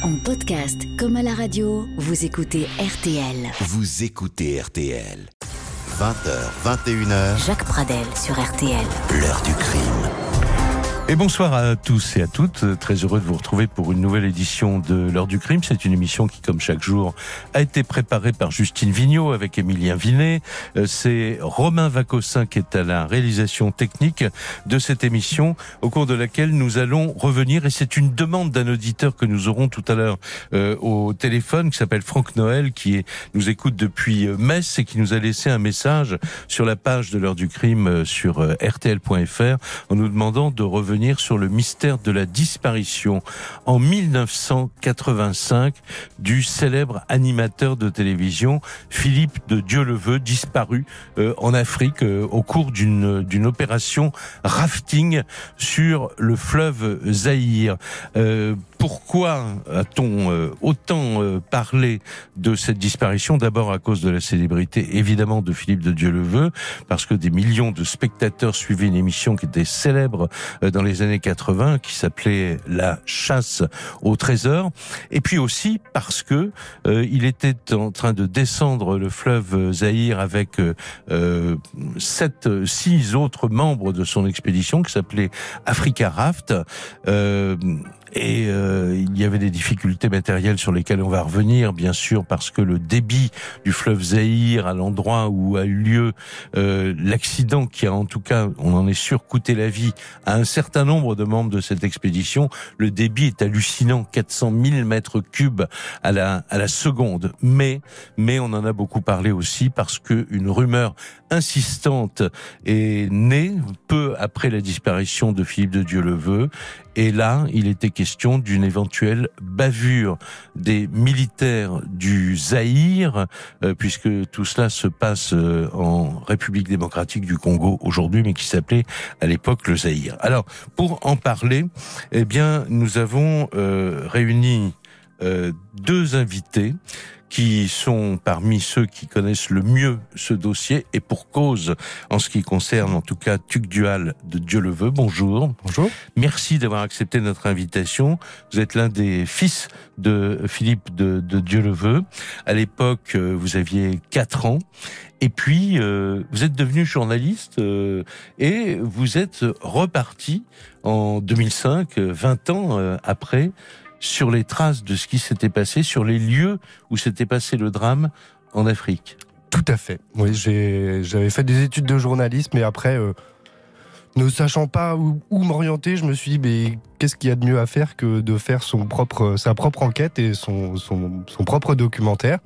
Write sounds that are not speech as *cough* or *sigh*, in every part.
En podcast comme à la radio, vous écoutez RTL. Vous écoutez RTL. 20h, 21h, Jacques Pradel sur RTL. l'heure du crime. Et bonsoir à tous et à toutes. Très heureux de vous retrouver pour une nouvelle édition de l'heure du crime. C'est une émission qui, comme chaque jour, a été préparée par Justine Vignot avec Émilien Vinet. Euh, C'est Romain Vacossin qui est à la réalisation technique de cette émission au cours de laquelle nous allons revenir. Et c'est une demande d'un auditeur que nous aurons tout à l'heure euh, au téléphone qui s'appelle Franck Noël qui nous écoute depuis euh, Metz et qui nous a laissé un message sur la page de l'heure du crime sur rtl.fr en nous demandant de revenir sur le mystère de la disparition en 1985 du célèbre animateur de télévision Philippe de Dieu-le-Veut, disparu euh, en Afrique euh, au cours d'une d'une opération rafting sur le fleuve Zaïre. Euh, pourquoi a-t-on euh, autant euh, parlé de cette disparition? D'abord à cause de la célébrité évidemment de Philippe de Dieu-le-Veut, parce que des millions de spectateurs suivaient une émission qui était célèbre euh, dans les années 80, qui s'appelait La chasse au trésor, et puis aussi parce que il était en train de descendre le fleuve Zaïre avec euh, sept, six autres membres de son expédition qui s'appelait Africa Raft. Et euh, il y avait des difficultés matérielles sur lesquelles on va revenir, bien sûr, parce que le débit du fleuve Zaïre, à l'endroit où a eu lieu euh, l'accident qui a en tout cas, on en est sûr, coûté la vie à un certain nombre de membres de cette expédition, le débit est hallucinant, 400 000 mètres cubes à la, à la seconde. Mais, mais on en a beaucoup parlé aussi parce que une rumeur insistante est née peu après la disparition de Philippe de Dieu-le-Veut. Et là, il était question d'une éventuelle bavure des militaires du Zaïre, euh, puisque tout cela se passe euh, en République démocratique du Congo aujourd'hui, mais qui s'appelait à l'époque le Zaïre. Alors, pour en parler, eh bien, nous avons euh, réuni deux invités qui sont parmi ceux qui connaissent le mieux ce dossier et pour cause en ce qui concerne en tout cas Tuc Dual de Dieu le veut. Bonjour. Bonjour. Merci d'avoir accepté notre invitation. Vous êtes l'un des fils de Philippe de, de Dieu le veut. À l'époque, euh, vous aviez 4 ans. Et puis, euh, vous êtes devenu journaliste euh, et vous êtes reparti en 2005, euh, 20 ans euh, après, sur les traces de ce qui s'était passé, sur les lieux où s'était passé le drame en Afrique. Tout à fait. Oui, j'avais fait des études de journalisme et après, euh, ne sachant pas où, où m'orienter, je me suis dit, mais qu'est-ce qu'il y a de mieux à faire que de faire son propre, sa propre enquête et son, son, son propre documentaire.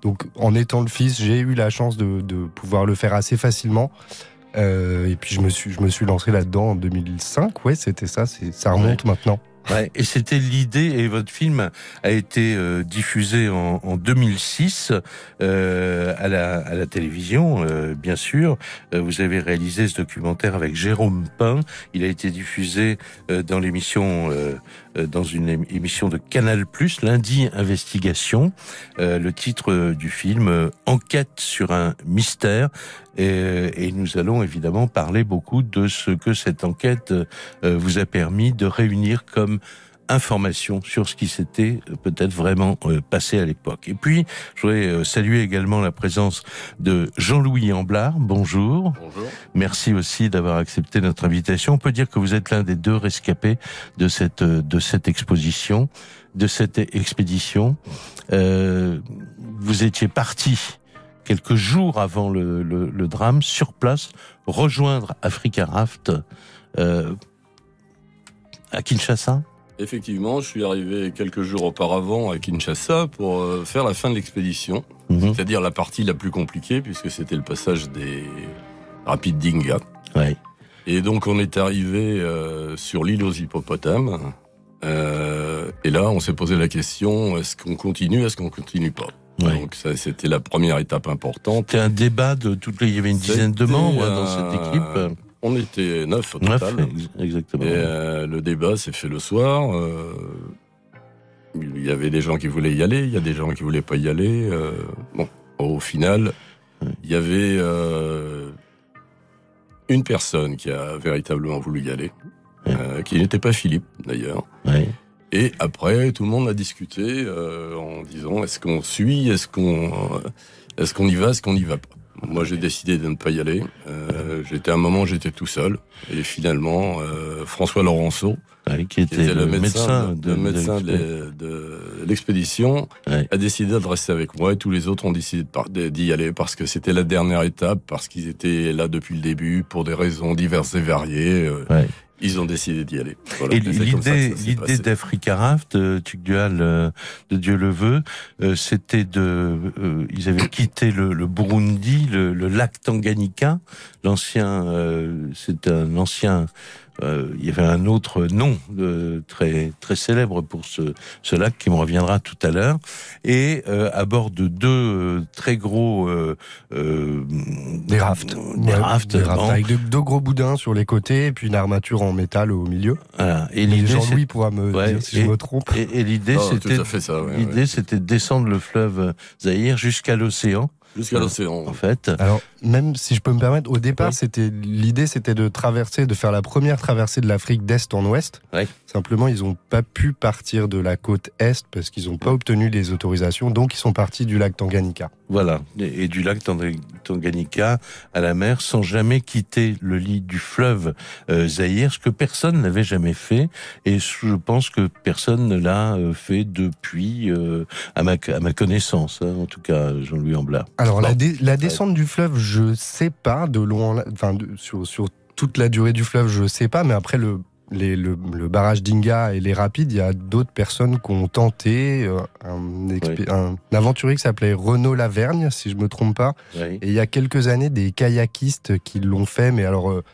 Donc, en étant le fils, j'ai eu la chance de, de pouvoir le faire assez facilement. Euh, et puis, je me suis, je me suis lancé là-dedans en 2005. Ouais, c'était ça. Ça remonte maintenant. Ouais, et c'était l'idée, et votre film a été euh, diffusé en, en 2006 euh, à, la, télévision, euh, bien sûr. Euh, vous avez réalisé ce documentaire avec Jérôme Pain. Il a été diffusé euh, dans l'émission, dans une ém- émission de Canal+, lundi Investigation. Euh, le titre euh, du film, euh, Enquête sur un mystère. Et, et nous allons évidemment parler beaucoup de ce que cette enquête euh, vous a permis de réunir comme information sur ce qui s'était euh, peut-être vraiment euh, passé à l'époque. Et puis, je voudrais euh, saluer également la présence de Jean-Louis Amblard. Bonjour. Bonjour. Merci aussi d'avoir accepté notre invitation. On peut dire que vous êtes l'un des deux rescapés de cette de cette exposition, de cette expédition. Euh, vous étiez parti quelques jours avant le, le, le drame sur place rejoindre Africa Raft euh, à Kinshasa. Effectivement, je suis arrivé quelques jours auparavant à Kinshasa pour euh, faire la fin de l'expédition, Mhm. c'est-à-dire la partie la plus compliquée puisque c'était le passage des rapides d'Inga. Ouais. Et donc on est arrivé euh, sur l'île aux hippopotames. Euh, et là, on s'est posé la question est-ce qu'on continue, est-ce qu'on continue pas? Ouais. Donc ça, c'était la première étape importante. C'était un débat de toutes les. Il y avait une dizaine de membres hein, dans cette équipe. On était neuf au total. ex- exactement. Et euh, le débat s'est fait le soir. euh, il y avait des gens qui voulaient y aller, il y a des gens qui voulaient pas y aller. euh, bon, au final, il y avait une personne qui a véritablement voulu y aller, qui n'était pas Philippe d'ailleurs. Et après, tout le monde a discuté en disant est-ce qu'on suit, est-ce qu'on est-ce qu'on y va, est-ce qu'on n'y va pas? Moi, j'ai décidé de ne pas y aller. Euh, j'étais à un moment, j'étais tout seul, et finalement, euh, François Laurenceau, Ouais, qui était, le, le médecin, de, médecin l'expédition, Ouais. a décidé de rester avec moi, et tous les autres ont décidé d'y aller parce que c'était la dernière étape, parce qu'ils étaient là depuis le début pour des raisons diverses et variées. euh, Ouais. Ils ont décidé d'y aller. Voilà. Et l'idée, l'idée d'Africa Raft, euh, Tugdual euh, de Dieu le veut, euh, c'était de, euh, ils avaient quitté le, le Burundi, le, le lac Tanganyika, l'ancien, euh, c'est un ancien, euh, il y avait un autre nom euh, très très célèbre pour ce, ce lac qui me reviendra tout à l'heure, et euh, à bord de deux euh, très gros euh, euh, Des rafts. des Ouais, rafts, des rafts avec deux, deux gros boudins sur les côtés et puis une armature en métal au milieu. voilà. Et l'idée, Jean-Louis pourra me Ouais, dire si et- je me trompe. Et, et l'idée, Ah, c'était, tout à fait ça. ouais, l'idée, ouais. c'était de descendre le fleuve Zaïre jusqu'à l'océan, Jusqu'à l'océan. en fait. Alors, même si je peux me permettre, au départ, Ouais. c'était l'idée, c'était de traverser, de faire la première traversée de l'Afrique d'est en ouest. Ouais. Simplement, ils n'ont pas pu partir de la côte est parce qu'ils n'ont pas obtenu les autorisations, donc ils sont partis du lac Tanganyika. Voilà. Et, du lac Tang- Tanganyika à la mer sans jamais quitter le lit du fleuve euh, Zaïre, ce que personne n'avait jamais fait. Et je pense que personne ne l'a euh, fait depuis, euh, à, ma, à ma connaissance, hein, en tout cas, Jean-Louis Amblard. Alors, Bon. la, dé- la descente du fleuve, je sais pas, de loin, en- enfin, de- sur, sur toute la durée du fleuve, je sais pas, mais après le, les- le, le barrage d'Inga et les rapides, il y a d'autres personnes qui ont tenté, euh, un, un aventurier qui s'appelait Renaud Lavergne, si je me trompe pas, Oui. Et il y a quelques années, des kayakistes qui l'ont fait, mais alors euh,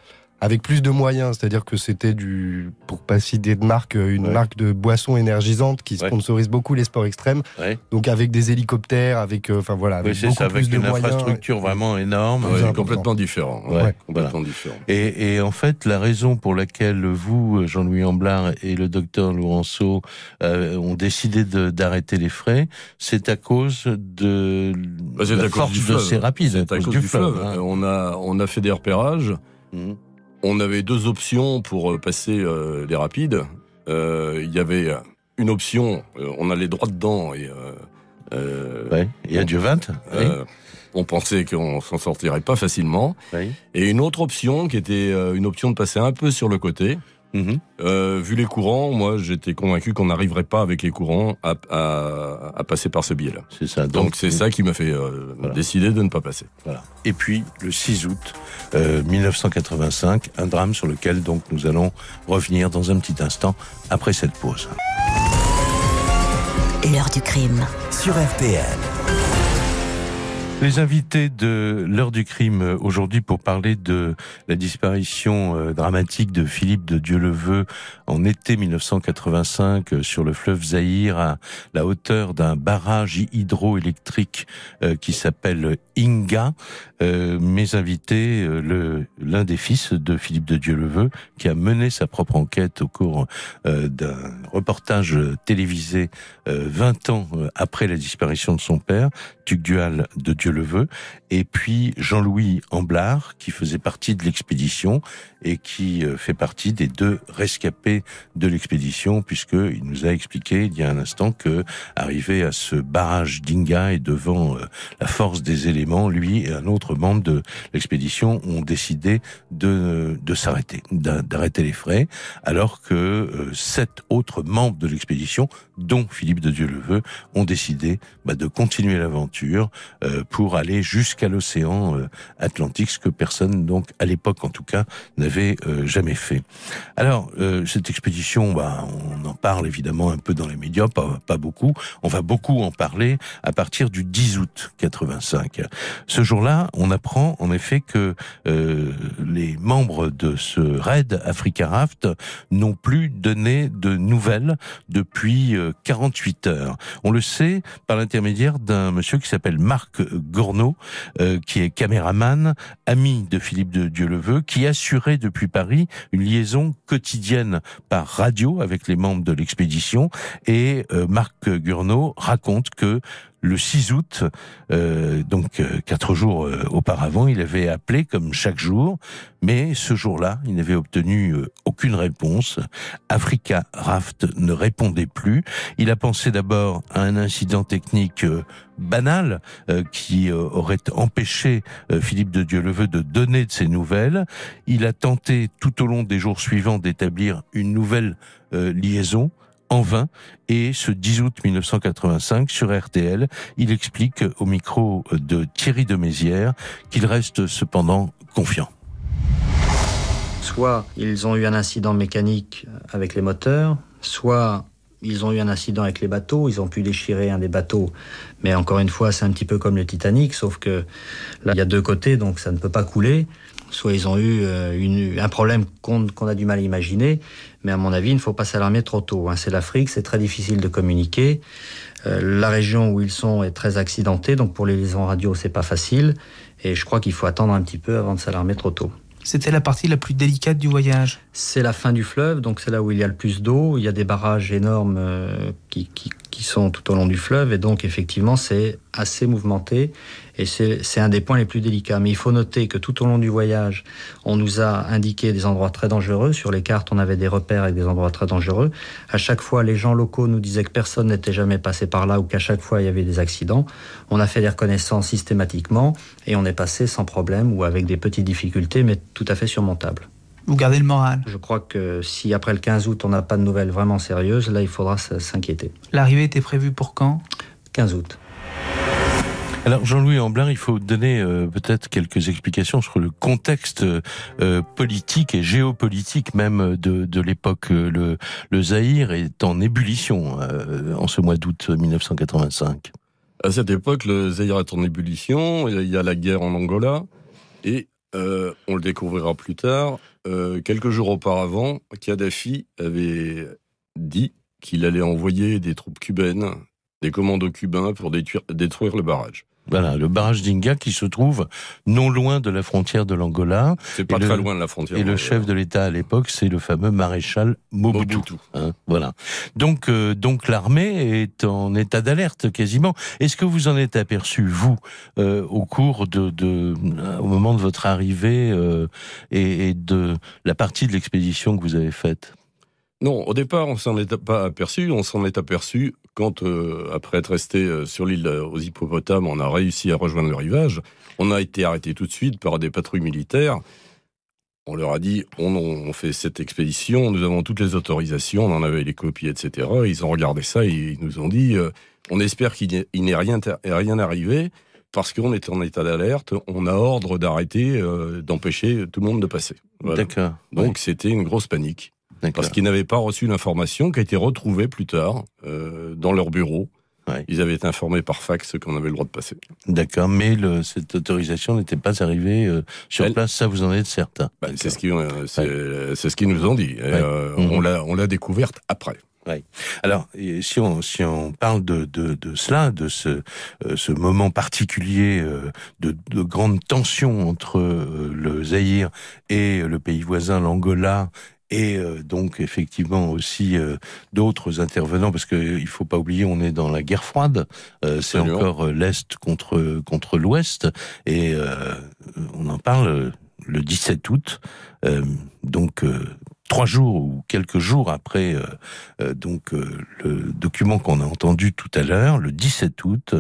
avec plus de moyens, c'est-à-dire que c'était du, pour pas citer de marque, euh, une Ouais. marque de boissons énergisantes qui Ouais. sponsorise beaucoup les sports extrêmes. Ouais. Donc avec des hélicoptères, avec, euh, enfin voilà, Oui, avec c'est beaucoup ça, plus avec de une moyens. infrastructure vraiment énorme. Complètement différent. Ouais, Ouais, complètement différent. Et, et en fait, la raison pour laquelle vous, Jean-Louis Amblard et le docteur Laurenceau euh, ont décidé d'arrêter les frais, c'est à cause de Bah, c'est la à cause force du de fleuve. ces rapides, C'est à cause du fleuve. hein. Euh, On a, on a fait des repérages. Mhm. On avait deux options pour euh, passer euh, les rapides. Euh, Il y avait une option, on allait droit dedans et euh, euh, Ouais. Et adieu 20 euh, on pensait qu'on s'en sortirait pas facilement. oui. Et une autre option qui était une option de passer un peu sur le côté. Mhm. Euh, vu les courants, moi j'étais convaincu qu'on n'arriverait pas avec les courants à, à- à passer par ce biais-là. C'est ça. Donc c'est ça qui m'a fait euh, Voilà. décider de ne pas passer. Voilà. Et puis le 6 août euh, 1985, un drame sur lequel donc nous allons revenir dans un petit instant après cette pause. L'heure du crime. Sur RTL. Les invités de l'heure du crime euh, aujourd'hui pour parler de la disparition euh, dramatique de Philippe de Dieuleveux en été 1985 euh, sur le fleuve Zaïre à la hauteur d'un barrage hydroélectrique qui s'appelle Inga. Mes invités, l'un des fils de Philippe de Dieuleveux qui a mené sa propre enquête au cours d'un reportage télévisé euh, 20 ans après la disparition de son père, Tugdual de Dieuleveux, et puis Jean-Louis Amblard, qui faisait partie de l'expédition et qui euh, fait partie des deux rescapés de l'expédition, puisqu'il nous a expliqué il y a un instant que, arrivé à ce barrage d'Inga et devant euh, la force des éléments, lui et un autre membre de l'expédition ont décidé de, de s'arrêter, d'a- d'arrêter les frais, alors que euh, sept autres membres de l'expédition, dont Philippe de Dieuleveux, ont décidé bah, de continuer l'aventure pour aller jusqu'à l'océan euh, Atlantique, ce que personne, donc à l'époque en tout cas, n'avait euh, jamais fait. Alors, euh, cette expédition, bah, on en parle évidemment un peu dans les médias, pas, pas beaucoup. On va beaucoup en parler à partir du 10 août 85. Ce jour-là, on apprend en effet que euh, les membres de ce raid Africa Raft n'ont plus donné de nouvelles depuis euh, 48 heures. On le sait par l'intermédiaire d'un monsieur qui s'appelle Marc Gournaud, euh, qui est caméraman, ami de Philippe de Dieuleveux, qui assurait depuis Paris une liaison quotidienne par radio avec les membres de l'expédition. Et euh, Marc Gournaud raconte que le 6 août, euh, donc euh, quatre jours euh, auparavant, il avait appelé comme chaque jour, mais ce jour-là, il n'avait obtenu aucune réponse. Africa Raft ne répondait plus. Il a pensé d'abord à un incident technique banal qui aurait empêché Philippe de Dieu-le-Veut de donner de ses nouvelles. Il a tenté tout au long des jours suivants d'établir une nouvelle liaison en vain. Et ce 10 août 1985, sur RTL, il explique au micro de Thierry de Mézières qu'il reste cependant confiant. Soit ils ont eu un incident mécanique avec les moteurs, soit ils ont eu un incident avec les bateaux, ils ont pu déchirer un des bateaux. Mais encore une fois, c'est un petit peu comme le Titanic, sauf que là, il y a deux côtés, donc ça ne peut pas couler soit ils ont eu euh, un problème qu'on a du mal à imaginer, mais à mon avis, il ne faut pas s'alarmer trop tôt. Hein. C'est l'Afrique, c'est très difficile de communiquer. Euh, la région où ils sont est très accidentée, donc pour les liaisons radio, c'est pas facile. Et je crois qu'il faut attendre un petit peu avant de s'alarmer trop tôt. C'était la partie la plus délicate du voyage? C'est la fin du fleuve, donc c'est là où il y a le plus d'eau. Il y a des barrages énormes euh, qui, qui, sont tout au long du fleuve, et donc effectivement c'est assez mouvementé. Et c'est un des points les plus délicats. Mais il faut noter que tout au long du voyage, on nous a indiqué des endroits très dangereux. Sur les cartes, on avait des repères avec des endroits très dangereux. À chaque fois, les gens locaux nous disaient que personne n'était jamais passé par là ou qu'à chaque fois, il y avait des accidents. On a fait des reconnaissances systématiquement et on est passé sans problème ou avec des petites difficultés, mais tout à fait surmontables. Vous gardez le moral Je crois que si après le 15 août, on n'a pas de nouvelles vraiment sérieuses, là, il faudra s'inquiéter. L'arrivée était prévue pour quand? 15 août. Alors Jean-Louis Amblin, il faut donner euh, peut-être quelques explications sur le contexte euh, politique et géopolitique même de, de l'époque. Le, le Zaïre est en ébullition euh, en ce mois d'août 1985. À cette époque, le Zaïre est en ébullition. Il y a la guerre en Angola et on le découvrira plus tard. quelques jours auparavant, Kadhafi avait dit qu'il allait envoyer des troupes cubaines, des commandos cubains pour détruire, détruire le barrage. Voilà, le barrage d'Inga qui se trouve non loin de la frontière de l'Angola. C'est pas très loin de la frontière. Et le chef de l'État à l'époque, c'est le fameux maréchal Mobutu. Hein, voilà. Donc, euh, donc l'armée est en état d'alerte quasiment. Est-ce que vous en êtes aperçu vous euh, au cours de, de, au moment de votre arrivée euh, et, et de la partie de l'expédition que vous avez faite? Non, au départ, on s'en est pas aperçu. On s'en est aperçu quand, euh, après être resté euh, sur l'île euh, aux hippopotames, on a réussi à rejoindre le rivage. On a été arrêté tout de suite par des patrouilles militaires. On leur a dit on, fait cette expédition, nous avons toutes les autorisations, on en avait les copies, etc. Ils ont regardé ça et ils nous ont dit on espère qu'il n'est rien, rien arrivé parce qu'on est en état d'alerte, on a ordre d'arrêter, d'empêcher tout le monde de passer. D'accord. Donc c'était une grosse panique parce qu'ils n'avaient pas reçu l'information qui a été retrouvée plus tard euh, dans leur bureau. Ils avaient été informés par fax qu'on avait le droit de passer. D'accord, mais le, cette autorisation n'était pas arrivée euh, sur place, ça vous en êtes certain bah, C'est ce qu'ils euh, c'est ce qu'ils nous ont dit. Euh, mhm. On l'a on l'a découverte après. Ouais. Alors, si on si on parle de de, de cela, de ce euh, ce moment particulier euh, de, de grande tension entre le Zaïre et le pays voisin, l'Angola, et euh, donc effectivement aussi euh, d'autres intervenants parce qu'il faut pas oublier on est dans la guerre froide. Euh, c'est encore l'est contre contre l'ouest. Et on en parle le 17 août. Donc trois jours ou quelques jours après donc le document qu'on a entendu tout à l'heure le 17 août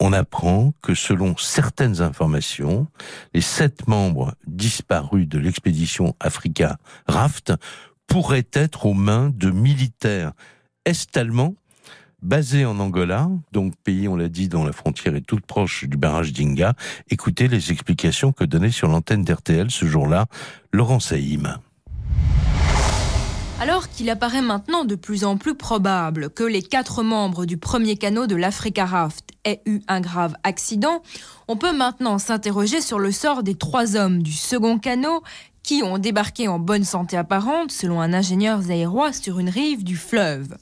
on apprend que selon certaines informations, les sept membres disparus de l'expédition Africa Raft pourraient être aux mains de militaires est-allemands basés en Angola, donc pays, on l'a dit, dont la frontière est toute proche du barrage d'Inga. Écoutez les explications que donnait sur l'antenne d'RTL ce jour-là Laurent Saïm. Alors qu'il apparaît maintenant de plus en plus probable que les quatre membres du premier canot de l'Africa Raft aient eu un grave accident, on peut maintenant s'interroger sur le sort des trois hommes du second canot qui ont débarqué en bonne santé apparente, selon un ingénieur zaïrois, sur une rive du fleuve.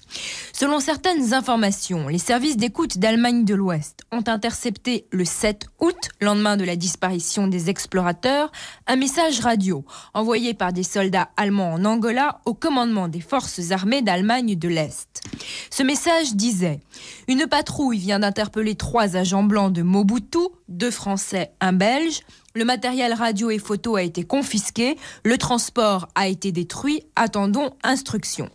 Selon certaines informations, les services d'écoute d'Allemagne de l'Ouest ont intercepté le 7 août, lendemain de la disparition des explorateurs, un message radio envoyé par des soldats allemands en Angola au commandement des forces armées d'Allemagne de l'Est. Ce message disait Une patrouille vient d'interpeller trois agents blancs de Mobutu, deux Français, un Belge. Le matériel radio et photo a été confisqué, le transport a été détruit, attendons instruction.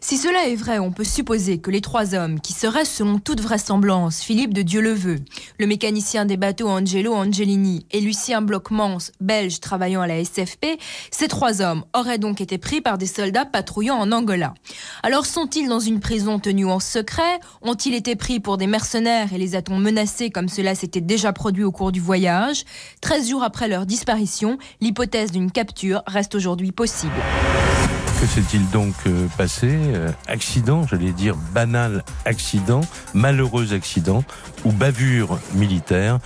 Si cela est vrai, on peut supposer que les trois hommes, qui seraient selon toute vraisemblance Philippe de Dieuleveux, le mécanicien des bateaux Angelo Angelini et Lucien Blochmans, belge travaillant à la SFP, ces trois hommes auraient donc été pris par des soldats patrouillant en Angola. Alors sont-ils dans une prison tenue en secret? Ont-ils été pris pour des mercenaires et les a-t-on menacés comme cela s'était déjà produit au cours du voyage? 13 jours après leur disparition, l'hypothèse d'une capture reste aujourd'hui possible. Que s'est-il donc euh, passé Euh, Accident, j'allais dire banal accident, malheureux accident ou bavure militaire?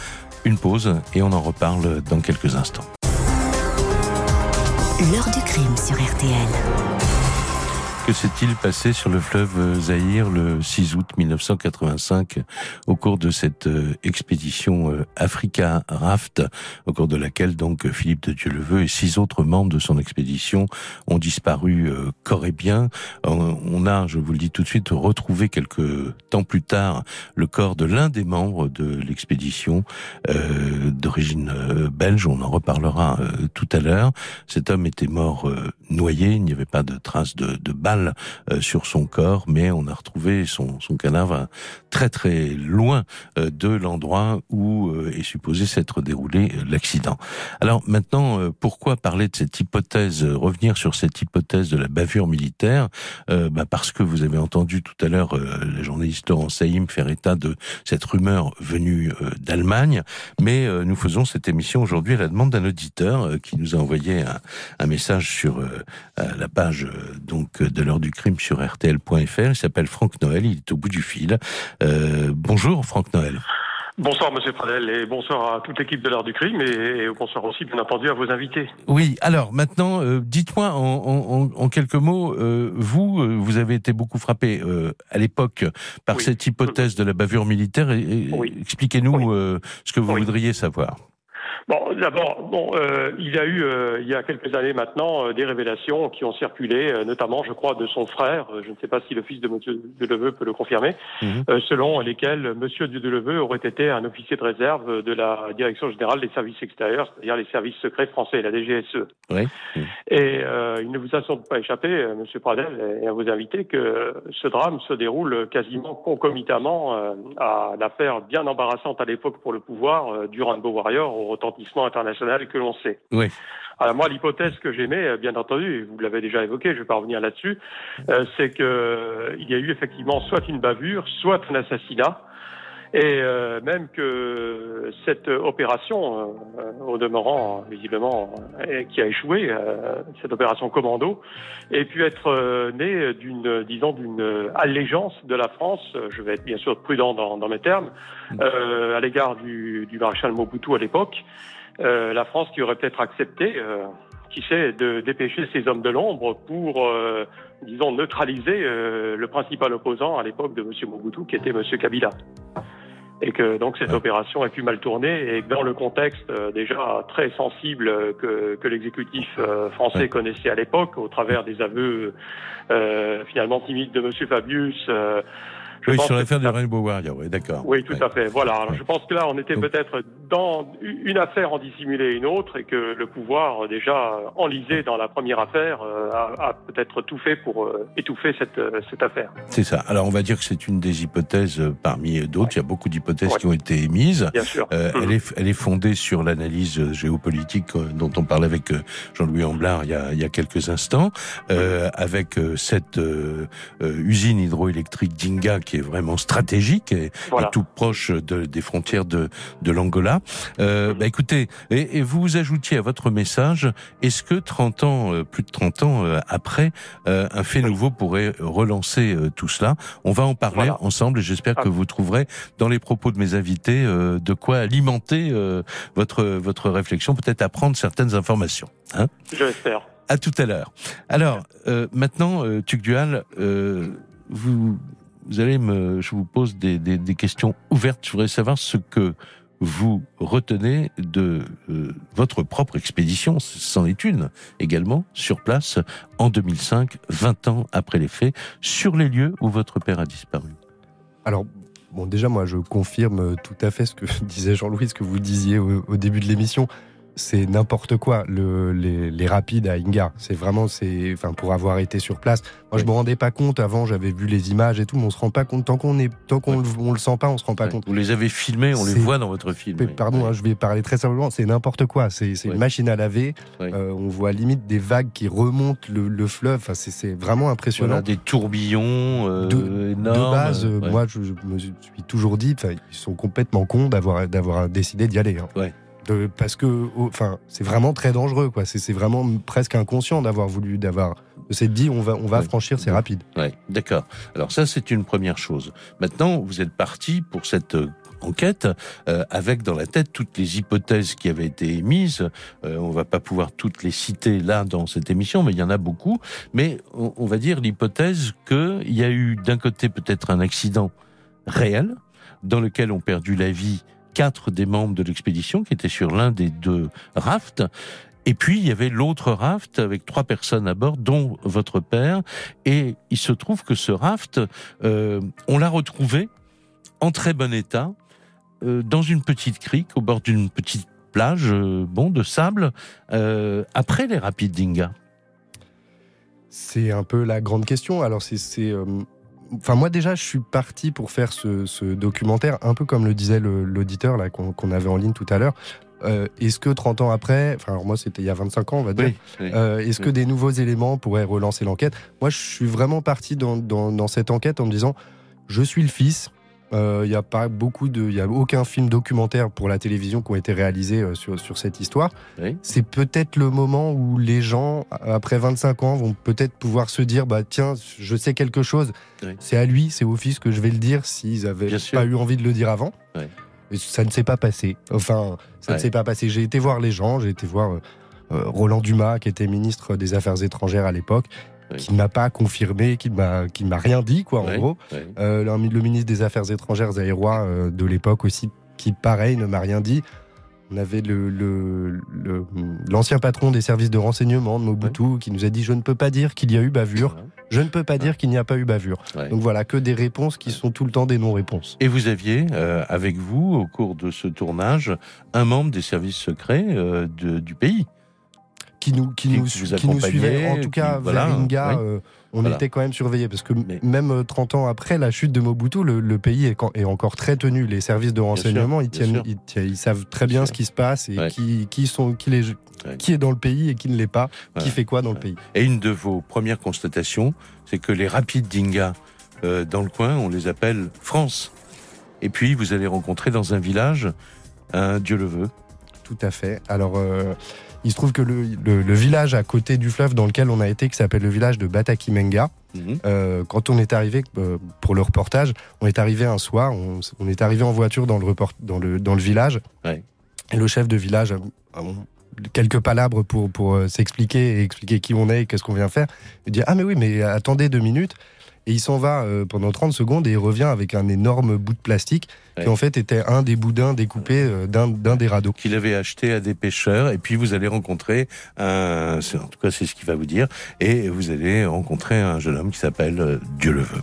Une pause et on en reparle dans quelques instants. L'heure du crime sur RTL. Que s'est-il passé sur le fleuve Zaïre le 6 août 1985 au cours de cette euh, expédition euh, Africa Raft, au cours de laquelle donc Philippe de Dieuleveux et six autres membres de son expédition ont disparu euh, corps et bien. On a, je vous le dis tout de suite, retrouvé quelques temps plus tard le corps de l'un des membres de l'expédition d'origine belge. On en reparlera tout à l'heure. Cet homme était mort noyé. Il n'y avait pas de traces de, de balles euh, sur son corps, mais on a retrouvé son, son cadavre très très loin euh, de l'endroit où euh, est supposé s'être déroulé l'accident. Alors maintenant, pourquoi parler de cette hypothèse, revenir sur cette hypothèse de la bavure militaire bah Parce que vous avez entendu tout à l'heure le journaliste Laurent Saïm faire état de cette rumeur venue d'Allemagne, mais nous faisons cette émission aujourd'hui à la demande d'un auditeur qui nous a envoyé un, un message sur la page donc de l'heure du crime sur rtl.fr. Il s'appelle Franck Noël, il est au bout du fil. Euh, bonjour Franck Noël. Bonsoir Monsieur Pradel et bonsoir à toute l'équipe de l'heure du crime et, bonsoir aussi bien entendu à vos invités. Oui, alors maintenant, euh, dites-moi en, en- en quelques mots, euh, vous, euh, vous avez été beaucoup frappé à l'époque par Oui. cette hypothèse de la bavure militaire. Et, et Oui. Expliquez-nous Oui. ce que vous voudriez savoir. Bon, d'abord, bon, euh, il y a eu euh, il y a quelques années maintenant euh, des révélations qui ont circulé, euh, notamment, je crois, de son frère. euh, je ne sais pas si le fils de Monsieur Deleveux peut le confirmer, Mhm. euh, selon lesquels Monsieur Deleveux aurait été un officier de réserve de la Direction générale des services extérieurs, c'est-à-dire les services secrets français, la DGSE. Oui. Et euh, il ne vous a sans doute pas échappé, Monsieur Pradel, et à vos invités, que ce drame se déroule quasiment concomitamment euh, à l'affaire bien embarrassante à l'époque pour le pouvoir euh, du Rainbow Warrior au retentissement international que l'on sait. Oui. Alors moi, l'hypothèse que j'aimais, euh, bien entendu, et vous l'avez déjà évoqué, je ne vais pas revenir là-dessus, euh, c'est que euh, il y a eu effectivement soit une bavure, soit un assassinat, et euh, même que cette opération, euh, au demeurant visiblement, euh, qui a échoué, euh, cette opération commando, ait pu être euh, née d'une, disons, d'une allégeance de la France. Je vais être bien sûr prudent dans, dans mes termes, euh, à l'égard du, du maréchal Mobutu à l'époque. Euh, la France qui aurait peut-être accepté, euh, qui sait, de dépêcher ses hommes de l'ombre pour, euh, disons, neutraliser euh, le principal opposant à l'époque de M. Mobutu, qui était M. Kabila. Et que donc cette opération a pu mal tourner et que dans le contexte euh, déjà très sensible que, que l'exécutif euh, français Ouais. connaissait à l'époque, au travers des aveux euh, finalement timides de M. Fabius, euh, je Oui, sur l'affaire du ça- Rainbow Warrior, oui, d'accord. oui, tout Ouais. à fait. Voilà. Alors, je pense que là, on était Donc- peut-être dans une affaire en dissimulait une autre et que le pouvoir, déjà enlisé dans la première affaire, euh, a, a peut-être tout fait pour euh, étouffer cette, euh, cette affaire. C'est ça. Alors on va dire que c'est une des hypothèses parmi d'autres. Il y a beaucoup d'hypothèses qui ont été émises. Bien sûr. Euh, elle, est, elle est fondée sur l'analyse géopolitique dont on parlait avec Jean-Louis Amblard il y a, il y a quelques instants, euh, avec cette euh, usine hydroélectrique d'Inga qui est vraiment stratégique et, Voilà. et tout proche de, des frontières de, de l'Angola. Euh, bah, écoutez, et, et vous vous ajoutiez à votre message, est-ce que 30 ans, euh, plus de 30 ans euh, après, euh, un fait nouveau pourrait relancer tout cela? On va en parler Voilà. ensemble et j'espère Ah. que vous trouverez dans les propos de mes invités euh, de quoi alimenter euh, votre votre réflexion, peut-être apprendre certaines informations. Hein Je l'espère. à tout à l'heure. Alors euh, maintenant, euh, Tuc Dual, euh, vous vous allez me, je vous pose des, des, questions ouvertes. Je voudrais savoir ce que vous retenez de euh, votre propre expédition, c'en est une également, sur place, en 2005, 20 ans après les faits, sur les lieux où votre père a disparu. Alors, Bon, déjà, moi, je confirme tout à fait ce que *laughs* disait Jean-Louis, ce que vous disiez au début de l'émission c'est n'importe quoi le, les, les, rapides à Inga. C'est vraiment, c'est, enfin, pour avoir été sur place. Moi, je me rendais pas compte avant. J'avais vu les images et tout, mais on se rend pas compte tant qu'on est, tant qu'on ouais. le sent pas, on se rend pas ouais. compte. Vous les avez filmés, on les voit dans votre film. Pardon, hein, je vais parler très simplement. C'est n'importe quoi. C'est une machine à laver. Euh, on voit limite des vagues qui remontent le, le fleuve. Enfin, c'est vraiment impressionnant. Voilà, des tourbillons euh, de, énormes. De base, moi, je, je, me suis toujours dit, ils sont complètement cons d'avoir d'avoir décidé d'y aller. Hein. De, parce que enfin c'est vraiment très dangereux quoi c'est vraiment presque inconscient d'avoir voulu d'avoir de s'être dit on va on va ouais. franchir c'est rapide ouais d'accord alors ça c'est une première chose maintenant vous êtes parti pour cette enquête euh, avec dans la tête toutes les hypothèses qui avaient été émises. Euh, on va pas pouvoir toutes les citer là dans cette émission, mais il y en a beaucoup. Mais on, on va dire l'hypothèse qu'il y a eu d'un côté peut-être un accident réel dans lequel ont perdu la vie quatre des membres de l'expédition qui étaient sur l'un des deux rafts. Et puis, il y avait l'autre raft avec trois personnes à bord, dont votre père. Et il se trouve que ce raft, euh, on l'a retrouvé en très bon état, euh, dans une petite crique, au bord d'une petite plage, euh, bon, de sable, après les rapides d'Inga. C'est un peu la grande question. Alors, c'est Enfin, moi déjà, je suis parti pour faire ce, ce documentaire, un peu comme le disait l'auditeur là qu'on qu avait en ligne tout à l'heure. Euh, est-ce que 30 ans après, enfin moi c'était il y a 25 ans on va dire, oui, oui, euh, est-ce oui. que des nouveaux éléments pourraient relancer l'enquête? Moi je suis vraiment parti dans, dans, dans, cette enquête en me disant, je suis le fils, il euh, n'y a pas beaucoup de, il y a aucun film documentaire pour la télévision qui ont été réalisés euh, sur, sur cette histoire. Oui. C'est peut-être le moment où les gens, après 25 ans, vont peut-être pouvoir se dire, bah tiens, je sais quelque chose. Oui. C'est à lui, c'est au fils que je vais le dire s'ils avaient Bien pas sûr. eu envie de le dire avant. Oui. Et ça ne s'est pas passé. Enfin, ça ne s'est pas passé. J'ai été voir les gens, j'ai été voir euh, Roland Dumas, qui était ministre des Affaires étrangères à l'époque, Oui. qui ne m'a pas confirmé, qui ne m'a qui m'a rien dit, quoi, en Oui. gros. Oui. Euh, le, le ministre des Affaires étrangères, Zaïrois, euh, de l'époque aussi, qui pareil ne m'a rien dit. On avait le- le- le- l'ancien patron des services de renseignement de Mobutu qui nous a dit Je ne peux pas dire qu'il y a eu bavure, je ne peux pas dire qu'il n'y a pas eu bavure. Ouais. Donc voilà, que des réponses qui sont tout le temps des non-réponses. Et vous aviez euh, avec vous, au cours de ce tournage, un membre des services secrets euh, de- du pays. Qui nous, qui Qui nous, qui nous suivaient, en tout cas voilà, vers Inga, oui. euh, on Voilà. était quand même surveillés parce que Mais- même euh, 30 ans après la chute de Mobutu, le, le pays est, quand- est encore très tenu. Les services de renseignement, ils, tiennent, sûr. ils, tiennent- ils savent très bien Bien ce qui se passe et Ouais. qui, qui, sont, qui, les, Ouais. qui est dans le pays et qui ne l'est pas, qui fait quoi dans le pays. Et une de vos premières constatations, c'est que les rapides d'Inga euh, dans le coin, on les appelle France. Et puis vous allez rencontrer dans un village un Dieu le veut. Tout à fait. Alors, euh, il se trouve que le, le- le village à côté du fleuve dans lequel on a été, qui s'appelle le village de Batakimenga, Mhm. Euh, quand on est arrivé euh, pour le reportage, on est arrivé un soir, on, on est arrivé en voiture dans le, report, dans le, dans le village. Ouais. Et le chef de village a, a quelques palabres pour, pour s'expliquer et expliquer qui on est et qu'est-ce qu'on vient faire. Il dit Ah, mais oui, mais attendez deux minutes. Et il s'en va euh, pendant 30 secondes et il revient avec un énorme bout de plastique Ouais. qui en fait était un des boudins découpés euh, d'un des radeaux. qu'il avait acheté à des pêcheurs. Et puis vous allez rencontrer un, en tout cas c'est ce qu'il va vous dire, et vous allez rencontrer un jeune homme qui s'appelle euh, Dieu le veut.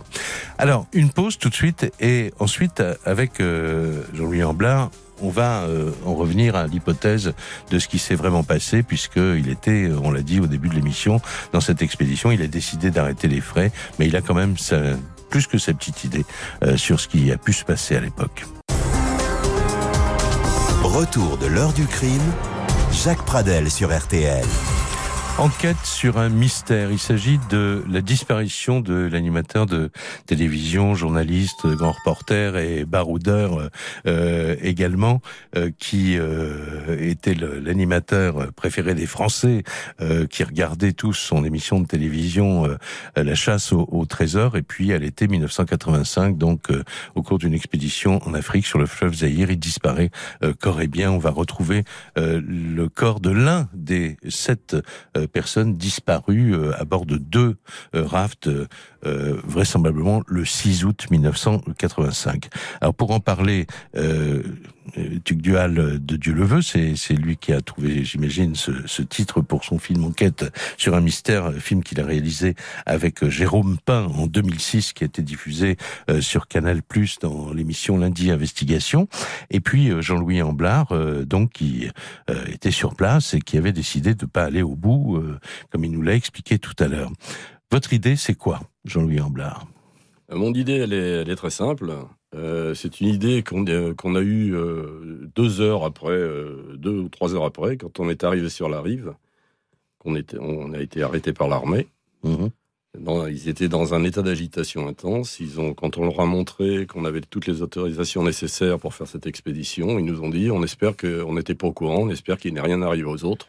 Alors une pause tout de suite, et ensuite avec Jean-Louis Amblard, on va euh, en revenir à l'hypothèse de ce qui s'est vraiment passé, puisqu'il était, euh, on l'a dit au début de l'émission, dans cette expédition, il a décidé d'arrêter les frais, mais il a quand même plus que sa petite idée euh, sur ce qui a pu se passer à l'époque. Retour de l'heure du crime, Jacques Pradel sur RTL. Enquête sur un mystère. Il s'agit de la disparition de l'animateur de télévision, journaliste, grand reporter et baroudeur euh, également, euh, qui euh, était l'animateur préféré des Français, euh, qui regardait tous son émission de télévision euh, La chasse au, au trésor. Et puis à l'été 1985, donc euh, au cours d'une expédition en Afrique sur le fleuve Zaïre, il disparaît euh, corps et bien. On va retrouver euh, le corps de l'un des sept euh, personnes disparues euh, à bord de deux euh, rafts, euh, vraisemblablement le 6 août 1985. Alors pour en parler, euh, Tugdual de Dieu le veut, c'est lui qui a trouvé, j'imagine, ce, titre pour son film Enquête sur un mystère, film qu'il a réalisé avec Jérôme Pain en 2006, qui a été diffusé euh, sur Canal Plus dans l'émission Lundi Investigation. Et puis euh, Jean-Louis Amblard, euh, donc qui était sur place et qui avait décidé de pas aller au bout, comme il nous l'a expliqué tout à l'heure. Votre idée, c'est quoi, Jean-Louis Amblard? Mon idée, elle est très simple. Euh, c'est une idée qu'on euh, a eue euh, deux heures après, deux ou trois heures après, quand on est arrivé sur la rive, qu'on on a été arrêté par l'armée. Mhm. ils étaient dans un état d'agitation intense. Ils ont, quand on leur a montré qu'on avait toutes les autorisations nécessaires pour faire cette expédition, ils nous ont dit on espère qu'on n'était pas au courant, on espère qu'il n'est rien arrivé aux autres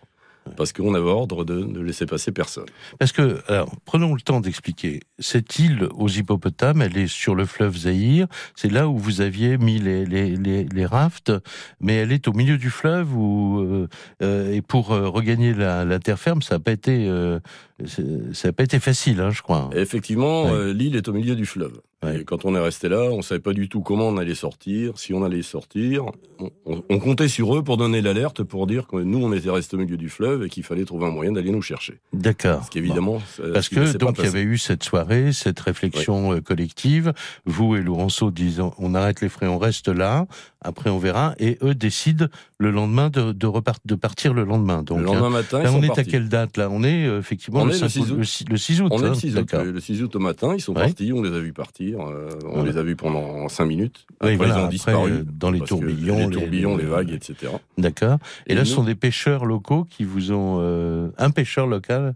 parce qu'on avait ordre de ne laisser passer personne. Parce que, alors, prenons le temps d'expliquer. Cette île aux hippopotames, elle est sur le fleuve Zahir. C'est là où vous aviez mis les, les, les, les, rafts, mais elle est au milieu du fleuve où, euh, euh et pour euh, regagner la, la, terre ferme, ça n'a pas été, euh, ça n'a pas été facile, hein, je crois. effectivement, l'île est au milieu du fleuve. Et quand on est resté là, on savait pas du tout comment on allait sortir, si on allait sortir. On, on, comptait sur eux pour donner l'alerte, pour dire que nous, on était restés au milieu du fleuve et qu'il fallait trouver un moyen d'aller nous chercher. D'accord. Parce qu'évidemment, parce que donc il y avait eu cette soirée, cette réflexion euh, collective. Vous et Laurenceau disant, on arrête les frais, on reste là. Après, on verra. Et eux décident le lendemain de, de, repart, de partir le lendemain. Donc, le lendemain matin, là, on est partis. à quelle date Là, on est euh, effectivement on le, est 5, le, 6 août. Le, 6 août. On hein, est le 6 août. Le 6 août au matin, ils sont ouais. partis. On les a vus partir. Euh, on voilà. les a vus pendant 5 minutes. Après, voilà, ils ont après, disparu. euh, dans les tourbillons, les, tourbillons, les, les vagues, etc. D'accord. Et, Et là, nous- ce sont des pêcheurs locaux qui vous ont euh, un pêcheur local.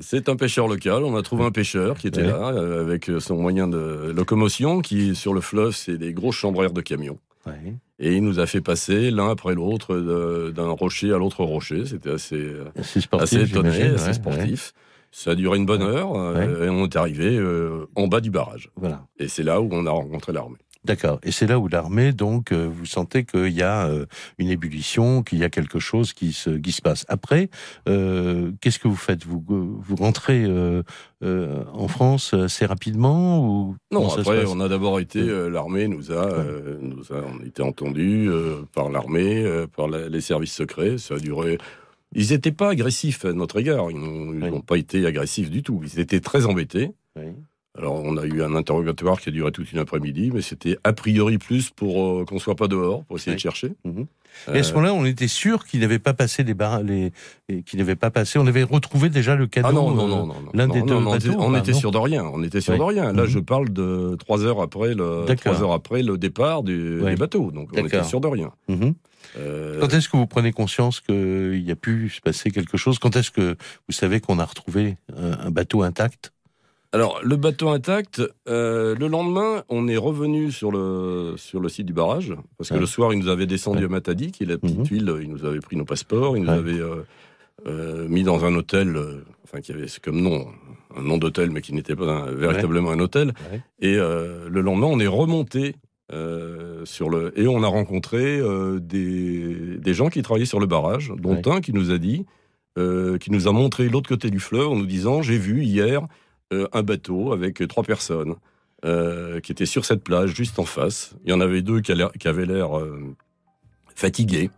C'est un pêcheur local. On a trouvé un pêcheur qui était Ouais. là, euh, avec son moyen de locomotion, qui, sur le fleuve, c'est des grosses chambrières de camions. Ouais. Et il nous a fait passer l'un après l'autre de- d'un rocher à l'autre rocher. C'était assez, euh, C'est sportif. assez étonné, assez sportif. Ça a duré une bonne heure euh, et on est arrivé euh, en bas du barrage. Voilà. Et c'est là où on a rencontré l'armée. D'accord. Et c'est là où l'armée, donc, euh, vous sentez qu'il y a euh, une ébullition, qu'il y a quelque chose qui se, qui se passe. Après, euh, qu'est-ce que vous faites? Vous, vous rentrez en France assez rapidement ou Non, après, on a d'abord été, l'armée nous a, nous a, on a été entendus par l'armée, par la- les services secrets. Ça a duré. Ils n'étaient pas agressifs à notre égard. Ils n'ont ils Oui. n'ont pas été agressifs du tout. Ils étaient très embêtés. Oui. Alors, on a eu un interrogatoire qui a duré toute une après-midi, mais c'était a priori plus pour euh, qu'on soit pas dehors, pour essayer Oui. de chercher. Mhm. Et à ce Euh, moment-là, on était sûr qu'il n'avait pas passé les barres, les, qu'il n'avait pas passé. On avait retrouvé déjà le canot. Ah non, non, euh, non, non. non. l'un des deux on bateaux, On était sûr de rien. On était sûr Oui. de rien. Là, Mhm. je parle de trois heures après le, D'accord. trois heures après le départ du, Oui. des bateaux. Donc, on était sûr de rien. Mhm. Euh, Quand est-ce que vous prenez conscience qu'il y a pu se passer quelque chose? Quand est-ce que vous savez qu'on a retrouvé un bateau intact? Alors, le bateau intact, euh, le lendemain, on est revenu sur le, sur le site du barrage, parce que Ouais. le soir, il nous avait descendu Ouais. à Matadi, qui est la petite Mhm. ville, il nous avait pris nos passeports, il nous Ouais. avait euh, euh, mis dans un hôtel, enfin, qui avait comme nom, un nom d'hôtel, mais qui n'était pas un- véritablement un hôtel. Et le lendemain, on est remonté. euh, sur le et on a rencontré euh, des, des gens qui travaillaient sur le barrage, dont Ouais. un qui nous a dit, euh, qui nous a montré l'autre côté du fleuve en nous disant j'ai vu hier un bateau avec trois personnes euh, qui étaient sur cette plage juste en face. Il y en avait deux qui, avaient l'air euh, fatigués.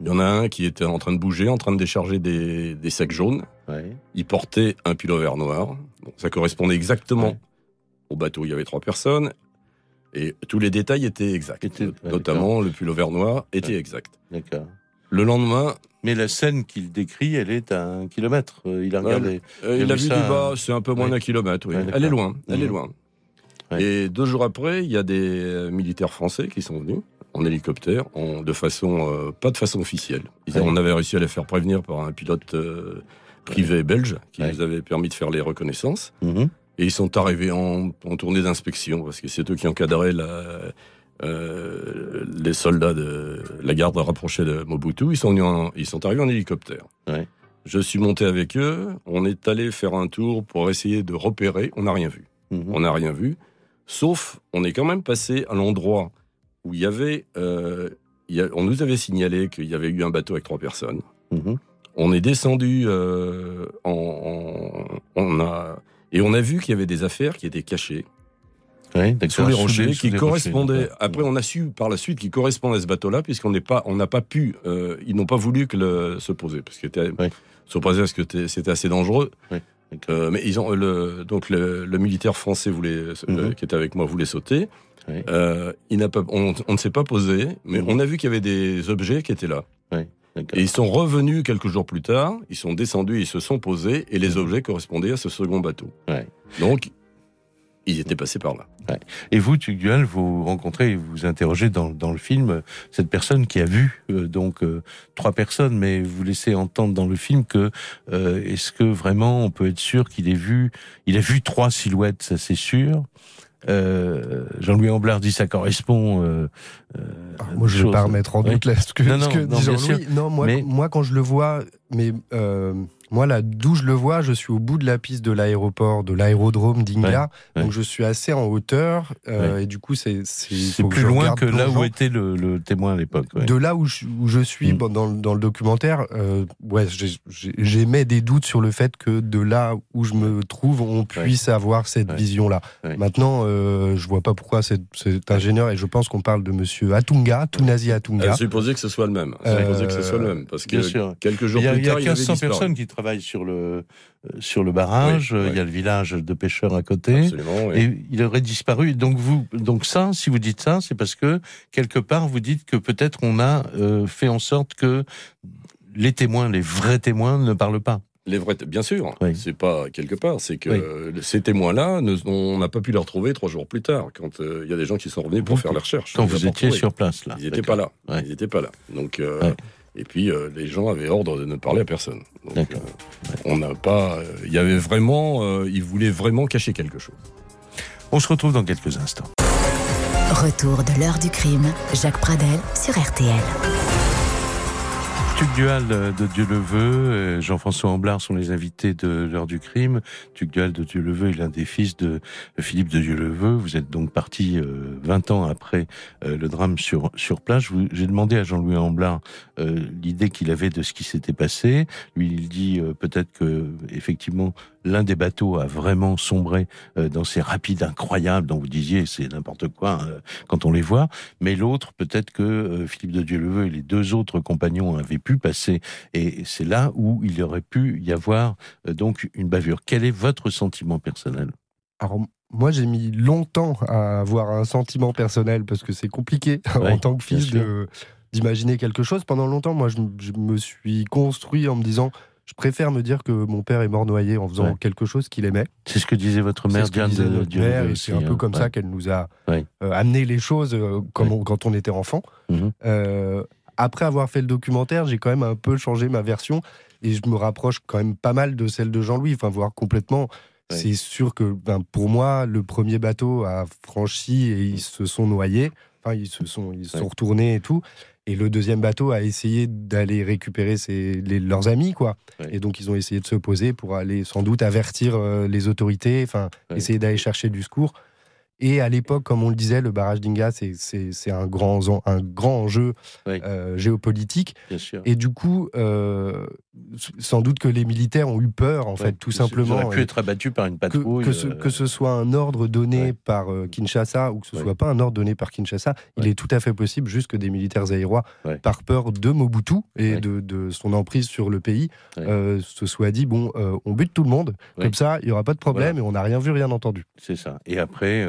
Il y en a un qui était en train de bouger, en train de décharger des, des sacs jaunes. ouais. Il portait un pullover noir. Bon, ça correspondait exactement Ouais. au bateau. Il y avait trois personnes. Et tous les détails étaient exacts. Ouais, Notamment, le pullover noir était exact. D'accord. Le lendemain, Mais la scène qu'il décrit, elle est à un kilomètre. Euh, Il a regardé. Euh, il a vu vu du bas, c'est un peu moins ouais. d'un kilomètre. Oui. Ouais, elle est loin, elle est loin. Ouais. Et deux jours après, il y a des euh, militaires français qui sont venus en hélicoptère, en, de façon euh, pas de façon officielle. Ils-. On avait réussi à les faire prévenir par un pilote euh, privé belge qui nous avait permis de faire les reconnaissances. Mhm. Et ils sont arrivés en, en tournée d'inspection parce que c'est eux qui encadraient la, euh, les soldats de la garde rapprochée de Mobutu. Ils sont, venus en- ils sont arrivés en hélicoptère. Ouais. Je suis monté avec eux. On est allé faire un tour pour essayer de repérer. On n'a rien vu. Mhm. On n'a rien vu. Sauf, on est quand même passé à l'endroit où il y avait. euh, il y a- on nous avait signalé qu'il y avait eu un bateau avec trois personnes. Mhm. On est descendu euh, en, en- on a et on a vu qu'il y avait des affaires qui étaient cachées. Sous les rochers, sous qui les rochers. Après, on a su par la suite qu'ils correspondaient à ce bateau-là, puisqu'on n'est pas, on n'a pas pu, euh, ils n'ont pas voulu que le, se poser, parce que Ouais. se poser parce que c'était- assez dangereux. Euh, mais ils ont le, donc le, le militaire français voulait, euh, Mhm. qui était avec moi voulait sauter. Euh, il n'a pas, on, on ne s'est pas posé, mais Mhm. on a vu qu'il y avait des objets qui étaient là. Et ils sont revenus quelques jours plus tard, ils sont descendus, ils se sont posés, et les Mhm. objets correspondaient à ce second bateau. Donc, ils étaient passés par là. Et vous, Tugdual, vous rencontrez, et vous interrogez dans, dans le film euh, cette personne qui a vu euh, donc euh, trois personnes, mais vous laissez entendre dans le film que euh, est-ce que vraiment on peut être sûr qu'il ait vu, il a vu trois silhouettes, ça c'est sûr. Euh, Jean-Louis Amblard dit ça correspond. euh, euh, Ah, moi, je ne vais pas remettre en Oui. doute là, ce que, Non, ce non, que non, dit bien Jean-Louis. Non, moi, Mais- moi, quand je le vois, mais euh, moi, là, d'où je le vois, je suis au bout de la piste de l'aéroport, de l'aérodrome d'Inga. Ouais, Donc, ouais. je suis assez en hauteur. euh, Et du coup, c'est c'est plus loin que là où était le, le témoin à l'époque. ouais. De là où je, où je suis Mm. bon, dans, le- dans le documentaire, euh, ouais, j'ai- j'ai- j'émets des doutes sur le fait que de là où je me trouve, on puisse avoir cette Ouais. vision-là. Ouais. Maintenant, euh, je vois pas pourquoi cet, cet ingénieur, et je pense qu'on parle de monsieur Atunga, Tunazi Atunga. À supposer que ce soit le même. À Euh, supposer que ce soit le même. Parce que bien sûr. quelques jours Il y a, plus il y a tard, il avait 1500 disparu. personnes qui travaillent sur le, euh, sur le barrage. Oui, oui. Il y a le village de pêcheurs à côté. Absolument, oui. Et il aurait disparu. Donc vous, donc ça, si vous dites ça, c'est parce que quelque part vous dites que peut-être on a euh, fait en sorte que les témoins, les vrais témoins, ne parlent pas. Les vrais, bien sûr, Oui. c'est pas quelque part, c'est que Oui. ces témoins-là, on n'a pas pu les retrouver trois jours plus tard, quand euh, il y a des gens qui sont revenus pour Vous- faire la recherche. Quand vous étiez sur place là. Ils n'étaient pas là. Ouais. Ils n'étaient pas là. Donc, euh, Ouais. Et puis euh, les gens avaient ordre de ne parler à personne. Donc, D'accord. euh, on n'a pas. euh, Il y avait vraiment, euh, ils voulaient vraiment cacher quelque chose. On se retrouve dans quelques instants. Retour de l'heure du crime, Jacques Pradel sur RTL. Tuc Dual euh, de Dieu le veut, Jean-François Amblard sont les invités de l'heure du crime. Tuc Dual de Dieu le est l'un des fils de Philippe de Dieu le. Vous êtes donc parti euh, 20 ans après euh, le drame sur sur vous- J'ai demandé à Jean-Louis Amblard euh, l'idée qu'il avait de ce qui s'était passé. Lui, il dit euh, peut-être que effectivement l'un des bateaux a vraiment sombré euh, dans ces rapides incroyables dont vous disiez c'est n'importe quoi hein, quand on les voit. Mais l'autre, peut-être que euh, Philippe de Dieu le et les deux autres compagnons avaient pu passer. Et c'est là où il aurait pu y avoir euh, donc une bavure. Quel est votre sentiment personnel? Alors, moi, j'ai mis longtemps à avoir un sentiment personnel parce que c'est compliqué *laughs* Ouais, en tant que fils de- d'imaginer quelque chose. Pendant longtemps, moi, je, je me suis construit en me disant je préfère me dire que mon père est mort noyé en faisant Ouais. quelque chose qu'il aimait. C'est ce que disait votre mère, Diane de le mère, et c'est un peu hein. comme Ouais. ça qu'elle nous a euh, amené les choses euh, comme on- quand on était enfant. Euh, après avoir fait le documentaire, j'ai quand même un peu changé ma version et je me rapproche quand même pas mal de celle de Jean-Louis, enfin voire complètement. Ouais. C'est sûr que ben, pour moi, le premier bateau a franchi et ils se sont noyés. Enfin, ils se sont, ils Ouais. sont retournés et tout. Et le deuxième bateau a essayé d'aller récupérer ses, les- leurs amis, quoi. Ouais. Et donc, ils ont essayé de se poser pour aller sans doute avertir euh, les autorités, enfin, essayer d'aller chercher du secours. Et à l'époque, comme on le disait, le barrage d'Inga, c'est- un grand, un grand enjeu Oui. euh, géopolitique. Bien sûr. Et du coup, euh, sans doute que les militaires ont eu peur, en Ouais, fait, tout ils- Ils simplement. auraient pu être abattus par une patrouille. que ce, euh, que ce soit un ordre donné ouais. par Kinshasa ou que ce Ouais. soit pas un ordre donné par Kinshasa, il est tout à fait possible juste que des militaires zaïrois, Ouais. par peur de Mobutu et de, de son emprise sur le pays, euh, se soient dit bon, on bute tout le monde, comme ça, il y aura pas de problème et on n'a rien vu, rien entendu. C'est ça. Et après,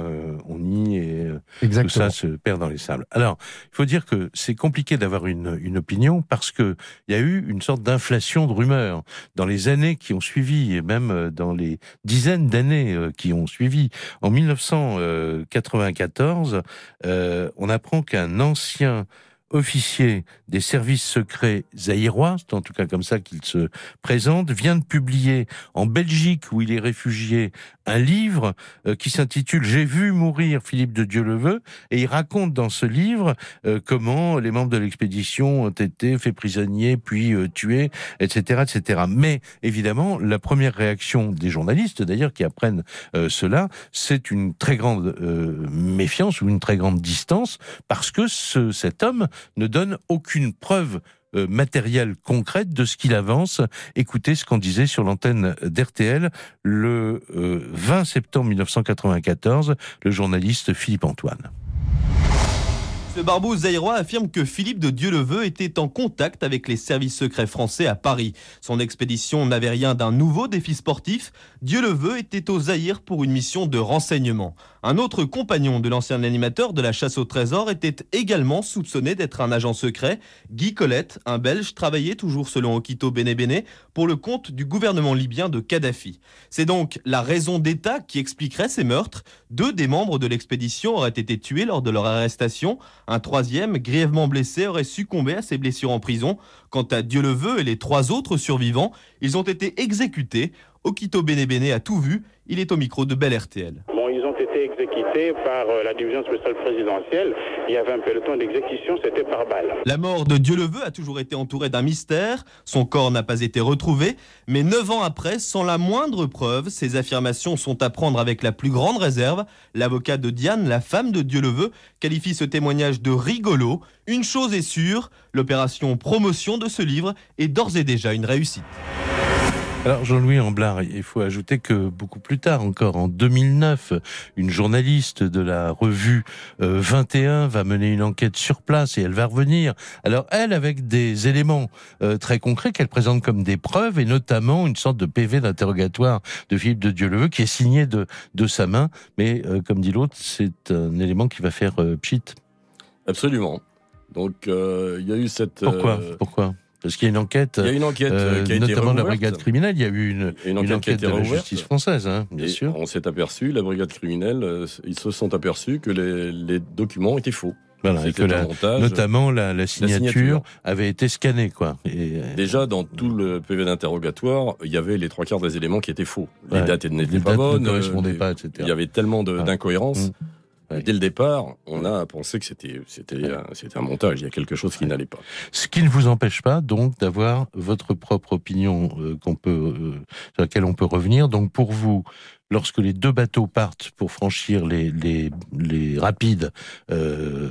on nie et euh, tout ça se perd dans les sables. Alors, il faut dire que c'est compliqué d'avoir une, une opinion parce que il y a eu une sorte d'inflation de rumeurs dans les années qui ont suivi et même euh, dans les dizaines d'années euh, qui ont suivi. En 1994, euh, on apprend qu'un ancien officier des services secrets zaïrois, c'est en tout cas comme ça qu'il se présente, vient de publier en Belgique, où il est réfugié, un livre euh, qui s'intitule J'ai vu mourir Philippe de Dieu le veut, et il raconte dans ce livre euh, comment les membres de l'expédition ont été faits prisonniers, puis euh, tués, etc., etc. Mais évidemment, la première réaction des journalistes, d'ailleurs, qui apprennent cela, c'est une très grande méfiance ou une très grande distance, parce que ce, cet homme ne donne aucune preuve euh, matérielle concrète de ce qu'il avance. Écoutez ce qu'on disait sur l'antenne d'RTL le euh, 20 septembre 1994, le journaliste Philippe Antoine. Ce barbeau zaïrois affirme que Philippe de Dieu-le-Veut était en contact avec les services secrets français à Paris. Son expédition n'avait rien d'un nouveau défi sportif. Dieu-le-Veut était au Zaïre pour une mission de renseignement. Un autre compagnon de l'ancien animateur de la chasse au trésor était également soupçonné d'être un agent secret. Guy Colette, un Belge, travaillait toujours selon Okito Benebene pour le compte du gouvernement libyen de Kadhafi. C'est donc la raison d'État qui expliquerait ces meurtres. Deux des membres de l'expédition auraient été tués lors de leur arrestation. Un troisième, grièvement blessé, aurait succombé à ses blessures en prison. Quant à Dieu le veut et les trois autres survivants, ils ont été exécutés. Okito Benebene a tout vu. Il est au micro de Bel RTL. Par euh, la division spéciale présidentielle. Il y avait un peloton d'exécution, c'était par balle. La mort de Dieu le veut a toujours été entourée d'un mystère. Son corps n'a pas été retrouvé. Mais neuf ans après, sans la moindre preuve, ces affirmations sont à prendre avec la plus grande réserve. L'avocat de Diane, la femme de Dieu le veut, qualifie ce témoignage de rigolo. Une chose est sûre, l'opération promotion de ce livre est d'ores et déjà une réussite. Alors Jean-Louis Amblard, il faut ajouter que beaucoup plus tard, encore en 2009, une journaliste de la revue euh, 21 va mener une enquête sur place et elle va revenir. Alors elle, avec des éléments euh, très concrets qu'elle présente comme des preuves et notamment une sorte de PV d'interrogatoire de Philippe de Dieu-le-Veut qui est signé de, de sa main. Mais euh, comme dit l'autre, c'est un élément qui va faire euh, pchit. Absolument. Donc euh, il y a eu cette. Pourquoi? euh, Pourquoi? Parce qu'il y a une enquête, Il y a une enquête euh, qui a été notamment de la brigade criminelle. Il y a eu une, Une une enquête a enquête de la justice française, hein, bien Et sûr. On s'est aperçu, la brigade criminelle, euh, ils se sont aperçus que les, les documents étaient faux. Voilà, et que la- notamment la, la signature, signature. avait été scannée, quoi. Et, euh, Déjà, dans tout le PV d'interrogatoire, il y avait les trois quarts des éléments qui étaient faux. Les Ouais. dates n'étaient pas dates bonnes. ne correspondaient euh, pas, etc. Il y avait tellement de- Ah. Ouais. Dès le départ, on a pensé que c'était c'était un- c'était un montage. Il y a quelque chose qui n'allait pas. Ce qui ne vous empêche pas, donc, d'avoir votre propre opinion euh, qu'on peut, euh, sur laquelle on peut revenir. Donc, pour vous, lorsque les deux bateaux partent pour franchir les, les, les rapides euh,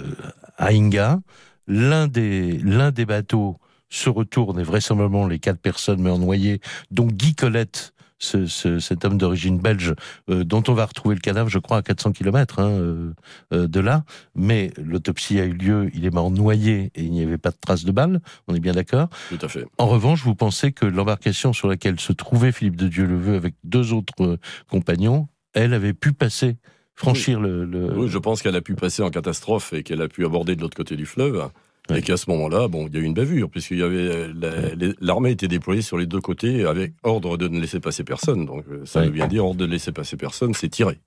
à Inga, l'un des, l'un des bateaux se retourne et vraisemblablement les quatre personnes meurent noyées, dont Guy Colette, ce, ce- cet homme d'origine belge, euh, dont on va retrouver le cadavre, je crois, à 400 km hein, euh, euh, de là. Mais l'autopsie a eu lieu, il est mort noyé et il n'y avait pas de traces de balles, on est bien d'accord. Tout à fait. En revanche, vous pensez que l'embarcation sur laquelle se trouvait Philippe de Dieu-le-Veut avec deux autres compagnons, elle avait pu passer, franchir le... le- Oui, je pense qu'elle a pu passer en catastrophe et qu'elle a pu aborder de l'autre côté du fleuve. Et qu'à ce moment-là, bon, il y a eu une bavure, puisqu'il y avait euh, la- l'armée était déployée sur les deux côtés avec ordre de ne laisser passer personne. Donc euh, ça veut bien dire ordre de ne laisser passer personne, c'est tirer.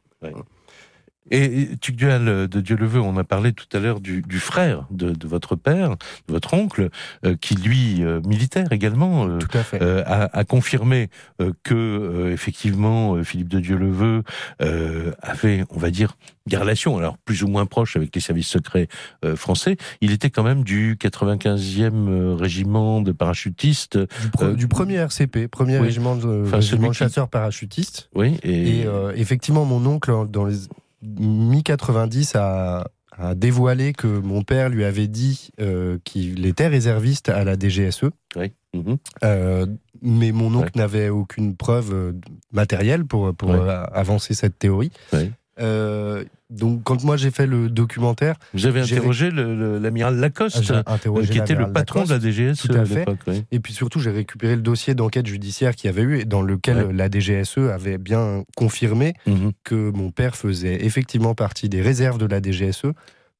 Et Tugdual de Dieu-le-Veut, on a parlé tout à l'heure du, du frère de, de votre père, de votre oncle, euh, qui lui, euh, militaire également, euh, Tout à fait. euh, a, a confirmé euh, que euh, effectivement euh, Philippe de Dieu-le-Veut euh, avait, on va dire, des relations, alors plus ou moins proches avec les services secrets euh, français. Il était quand même du 95e euh, régiment de parachutistes. du, euh, du premier RCP, premier oui. régiment de, Enfin, régiment celui de qui- chasseurs parachutistes. Oui, et, Et euh, effectivement, mon oncle, dans les mi-90, a, a dévoilé que mon père lui avait dit euh, qu'il était réserviste à la DGSE. oui, mhm. Euh, mais mon oncle Ouais. n'avait aucune preuve euh, matérielle pour, pour Ouais. avancer cette théorie. Ouais. Euh, donc, quand moi j'ai fait le documentaire, vous avez interrogé l'amiral Lacoste, j'ai euh, interrogé qui était le patron Lacoste. de la DGS Tout à à fait. oui. Et puis surtout, j'ai récupéré le dossier d'enquête judiciaire qu'il y avait eu et dans lequel Ouais. la DGSE avait bien confirmé Mhm. que mon père faisait effectivement partie des réserves de la DGSE.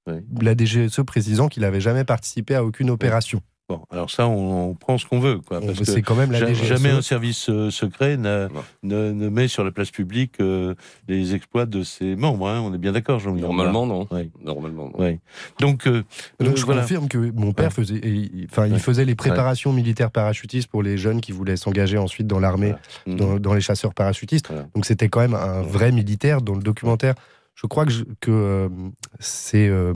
Ouais. La DGSE précisant qu'il n'avait jamais participé à aucune opération. Bon, alors ça, on, on prend ce qu'on veut, quoi. Parce que quand même la jamais un service euh, secret ne, ne met sur la place publique euh, les exploits de ses membres. hein. On est bien d'accord, Jean-Louis. Normalement, non. Ouais. Normalement, non. Ouais. Donc, euh, Donc euh, je voilà. confirme que mon père Ouais. faisait, enfin, il faisait les préparations militaires parachutistes pour les jeunes qui voulaient s'engager ensuite dans l'armée, Mhm. dans, dans les chasseurs parachutistes. Voilà. Donc c'était quand même un vrai militaire dans le documentaire. Je crois que, euh, c'est euh,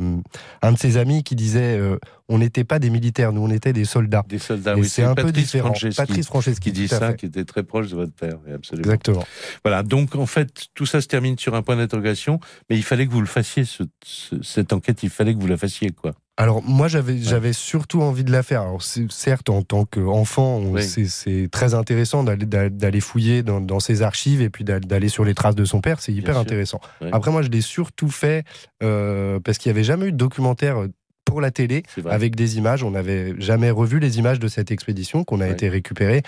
un de ses amis qui disait euh, on n'était pas des militaires, nous on était des soldats. Des soldats, Et oui. c'est un peu Patrice différent. Franceschi Patrice Franceschi, qui dit ça, fait. qui était très proche de votre père. oui, Absolument. Exactement. Voilà, donc en fait, tout ça se termine sur un point d'interrogation, mais il fallait que vous le fassiez, ce- ce- cette enquête, il fallait que vous la fassiez, quoi. Alors moi j'avais j'avais surtout envie de la faire. Alors certes en tant qu'enfant Oui. c'est- très intéressant d'aller d'a- d'aller fouiller dans, dans ses archives et puis d'a- d'aller sur les traces de son père, c'est hyper intéressant. Ouais. Après moi je l'ai surtout fait euh, parce qu'il n'y avait jamais eu de documentaire euh, pour la télé avec des images. On n'avait jamais revu les images de cette expédition qu'on a Ouais. été récupérées.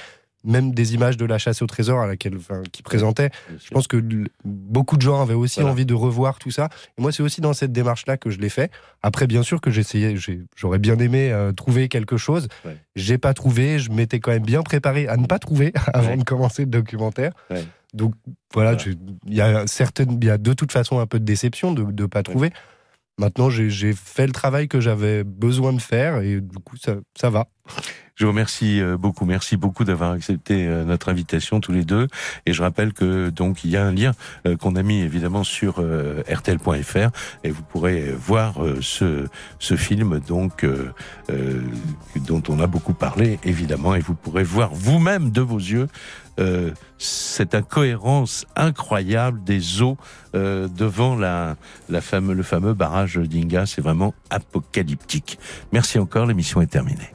Même des images de la chasse au trésor à laquelle, enfin, qui présentait. Je pense que beaucoup de gens avaient aussi Voilà. envie de revoir tout ça. Et moi, c'est aussi dans cette démarche-là que je l'ai fait. Après, bien sûr que j'essayais, j'aurais bien aimé euh, trouver quelque chose. Ouais. J'ai pas trouvé. Je m'étais quand même bien préparé à ne pas trouver *laughs* avant Ouais. de commencer le documentaire. Ouais. Donc voilà, il y a certaines, il y a de toute façon un peu de déception de ne pas trouver. Maintenant, j'ai fait le travail que j'avais besoin de faire et du coup, ça, ça va. Je vous remercie euh, beaucoup, merci beaucoup d'avoir accepté euh, notre invitation tous les deux. Et je rappelle que donc il y a un lien euh, qu'on a mis évidemment sur rtl.fr et vous pourrez voir ce ce film donc euh, dont on a beaucoup parlé évidemment et vous pourrez voir vous-même de vos yeux euh, cette incohérence incroyable des eaux euh, devant la, la fameux, le fameux barrage d'Inga. C'est vraiment apocalyptique. Merci encore, l'émission est terminée.